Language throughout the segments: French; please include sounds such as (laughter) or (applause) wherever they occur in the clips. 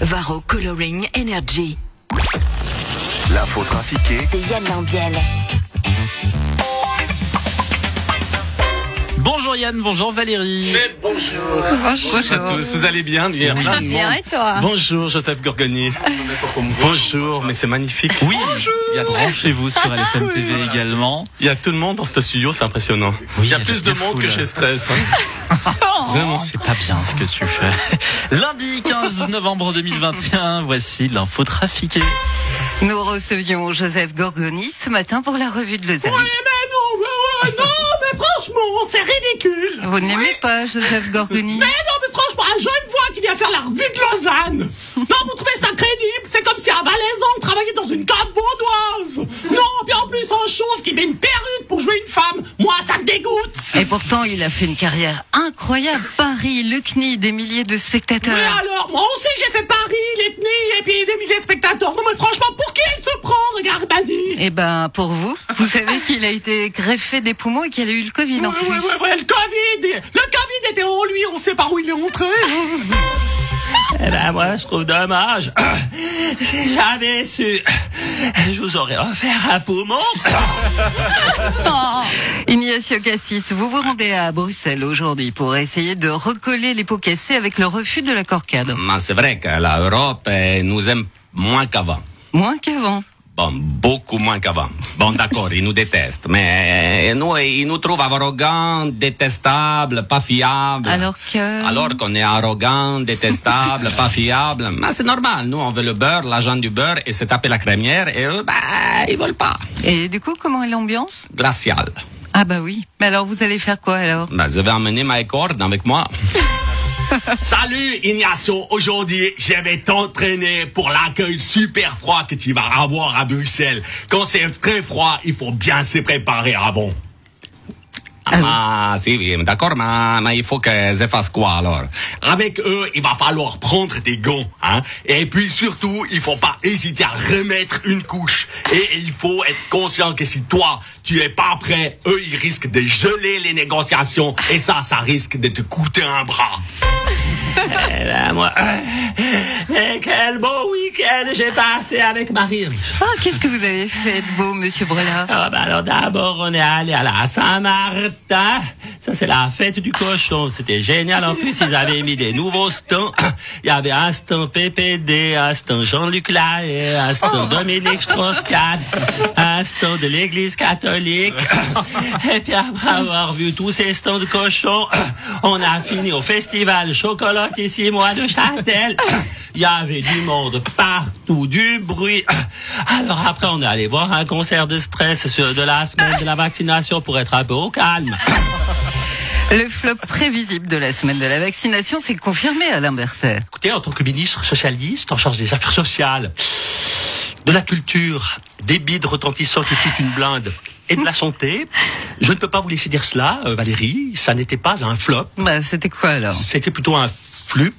Varro Coloring Energy. L'info trafiquée De Yann Lambiel. Bonjour Yann, bonjour Valérie. bonjour. Bonjour à tous, vous allez bien bien, Bien, et toi Bonjour Joseph Gorgoni. Bonjour, mais c'est magnifique. Oui, il y a Branchez-vous sur LFM TV également. il y a tout le monde dans ce studio, c'est impressionnant. Oui, il y a plus de monde que chez Stress. hein. (laughs) (laughs) Vraiment. C'est pas bien ce que tu fais. (laughs) Lundi 15 novembre 2021, voici l'info trafiquée. Nous recevions Joseph Gorgoni ce matin pour la revue de Lausanne. mais non, mais, ouais, non, mais franchement, c'est ridicule. Vous ne l'aimez pas, Joseph Gorgoni Mais non, mais franchement, un jeune qui vient faire la revue de Lausanne. Non, vous trouvez ça crédible? C'est comme si un Valaisan travaillait dans une cave vaudoise. Non, puis en plus, un chauve qui met une perruque pour jouer une femme. Moi, ça me dégoûte. Et pourtant, il a fait une carrière incroyable. Paris, le CNI, des milliers de Mais spectateurs. alors, moi aussi, j'ai fait Paris, l'ethnie, et puis des milliers de spectateurs. Non, mais franchement, pour qui elle se prend Regarde. Eh ben, pour vous, vous savez qu'il a été greffé des poumons et qu'il a eu le Covid en Ouais, plus. ouais, ouais, ouais, le Covid, le Covid lui, on sait par où il est entré. Eh ben moi je trouve dommage. Si j'avais su, je vous aurais offert un poumon. (laughs) Ignacio Cassis, vous vous rendez à Bruxelles aujourd'hui pour essayer de recoller les pots cassés avec le refus de la corcade. Mais c'est vrai que l'Europe nous aime moins qu'avant. Moins qu'avant. Bon, beaucoup moins qu'avant. Bon, d'accord, ils nous détestent, mais nous, ils nous trouvent arrogants, détestables, pas fiables. Alors que... Alors qu'on est arrogant, détestable, pas fiable. Mais c'est normal, nous, on veut le beurre, l'argent du beurre, et se taper la crémière, et eux, bah, ils veulent pas. Et du coup, comment est l'ambiance? Glacial. Ah bah oui. Mais alors, vous allez faire quoi alors? Bah, je vais emmener ma corde avec moi. (laughs) (laughs) Salut Ignacio, aujourd'hui je vais t'entraîner pour l'accueil super froid que tu vas avoir à Bruxelles. Quand c'est très froid, il faut bien se préparer avant. Ah, si, oui, d'accord, mais, mais il faut que je fasse quoi, alors? Avec eux, il va falloir prendre des gants, hein. Et puis surtout, il faut pas hésiter à remettre une couche. Et il faut être conscient que si toi, tu es pas prêt, eux, ils risquent de geler les négociations. Et ça, ça risque de te coûter un bras. Ben, moi, (laughs) mais quel beau week-end j'ai passé avec Marie. Ah, qu'est-ce que vous avez fait de beau, monsieur Brelard? Ah bah alors d'abord on est allé à la Saint-Martin. Ça c'est la fête du cochon. C'était génial. En plus ils avaient mis des nouveaux stands. Il y avait un stand PPD, un stand Jean-Luc Lahaye, un stand Dominique Strauss-Kahn, un stand de l'Église catholique. Et puis après avoir vu tous ces stands de cochons, on a fini au festival Chocolatissimo de Châtel. Il y avait du monde partout, du bruit. Alors après, on est allé voir un concert de stress sur de la semaine de la vaccination pour être un peu au calme. Le flop prévisible de la semaine de la vaccination s'est confirmé, Alain Berset. Écoutez, en tant que ministre socialiste en charge des affaires sociales, de la culture, des bides retentissants qui coûtent une blinde et de la santé, je ne peux pas vous laisser dire cela, euh, Valérie. Ça n'était pas un flop, Bah, c'était quoi alors? C'était plutôt un flup.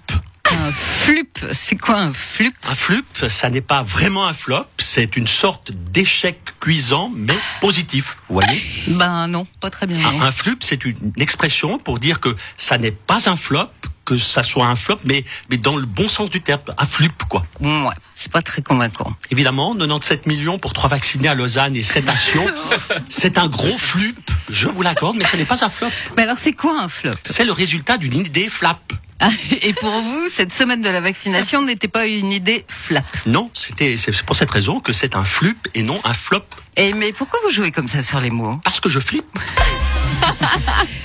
Un flup. C'est quoi un flup? Un flup, ça n'est pas vraiment un flop, c'est une sorte d'échec cuisant, mais positif. Vous voyez? Ben non, pas très bien. non. Un flup, c'est une expression pour dire que ça n'est pas un flop, que ça soit un flop, mais, mais dans le bon sens du terme. Un flup, quoi. Ouais, c'est pas très convaincant. Évidemment, 97 millions pour trois vaccinés à Lausanne et 7 à Sion. c'est un gros flup, je vous l'accorde, mais ce n'est pas un flop. Mais alors, c'est quoi un flop? C'est le résultat d'une idée flap. Ah, Et pour vous, cette semaine de la vaccination n'était pas une idée flap? Non, c'était, c'est pour cette raison que c'est un flup et non un flop. Et mais pourquoi vous jouez comme ça sur les mots? Parce que je flippe.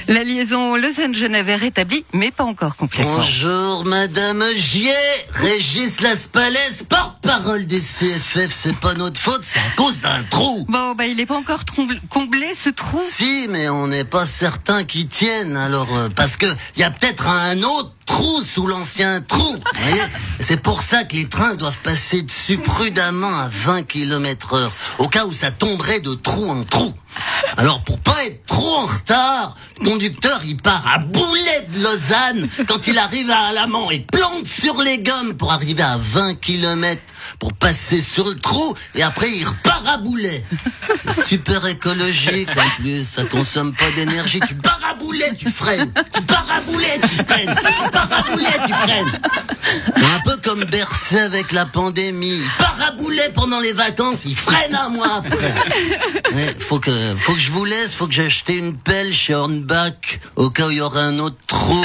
La liaison Lausanne-Genève est rétablie, mais pas encore complètement. Bonjour Madame Gier, Régis Laspalès, porte-parole des CFF, c'est pas notre faute, c'est à cause d'un trou. Bon, bah il est pas encore comblé ce trou? Si, mais on n'est pas certain qu'il tienne, alors euh, parce que y a peut-être un autre trou sous l'ancien trou. C'est pour ça que les trains doivent passer dessus prudemment à 20 km heure, au cas où ça tomberait de trou en trou. Alors pour pas être trop en retard, le conducteur il part à boulet de Lausanne quand il arrive à Alamant et plante sur les gommes pour arriver à 20 km pour passer sur le trou et après il repart à boulet. C'est super écologique en plus, ça consomme pas d'énergie. Tu pars à boulet, tu freines. Tu pars à boulet, tu freines. Tu pars à boulet, tu freines. C'est un peu comme Bercé avec la pandémie. Il part à boulet pendant les vacances, il freine à moi après. Mais faut que, je vous laisse, faut que j'ai acheté une pelle chez Hornbach au cas où il y aura un autre trou.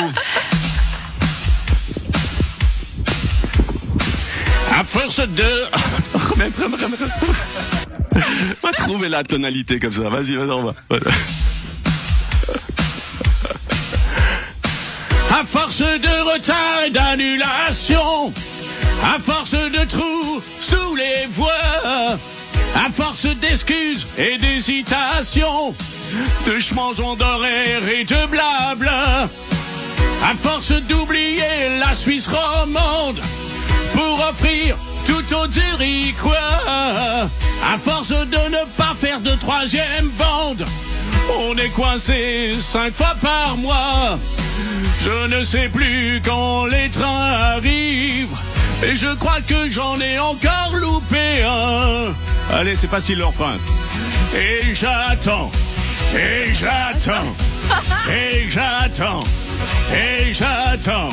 De... Remets. (laughs) Va trouver la tonalité comme ça. Vas-y, vas-y, on va. À force de retard et d'annulation, à force de trous sous les voies, à force d'excuses et d'hésitations, de changements d'horaire et de blabla, à force d'oublier la Suisse romande pour offrir tout au Zurichois, à force de ne pas faire de troisième bande, on est coincé cinq fois par mois. Je ne sais plus quand les trains arrivent. Et je crois que j'en ai encore loupé un. Allez, c'est facile l'enfrein. Et j'attends. Et j'attends. Et j'attends. Et j'attends.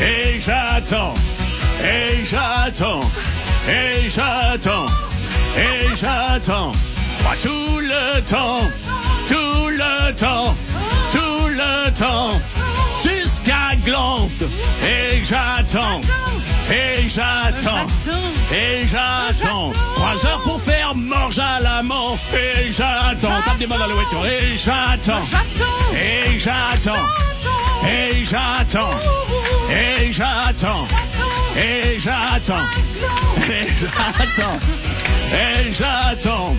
Et j'attends. Et j'attends. Et j'attends. Et j'attends. Tout le temps. Tout le temps. Tout le temps jusqu'à Glande. Et j'attends, et j'attends, et j'attends. Trois heures pour faire morge à l'amant. Et j'attends, tape des mains dans la voiture. Et j'attends, et j'attends, et j'attends, et j'attends, et j'attends, et j'attends, et j'attends.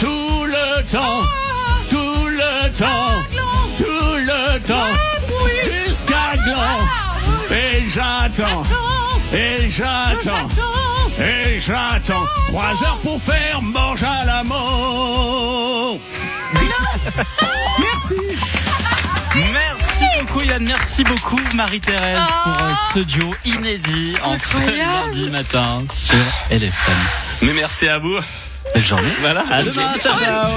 Tout le temps, tout le temps, tout le temps jusqu'à Gland. Et j'attends, et j'attends, et j'attends. Trois heures pour faire mange à la mort. Merci beaucoup Marie-Thérèse ah. pour euh, ce duo inédit en ce lundi matin sur LFM. Mais merci à vous. Belle journée. Voilà. Ciao, ciao.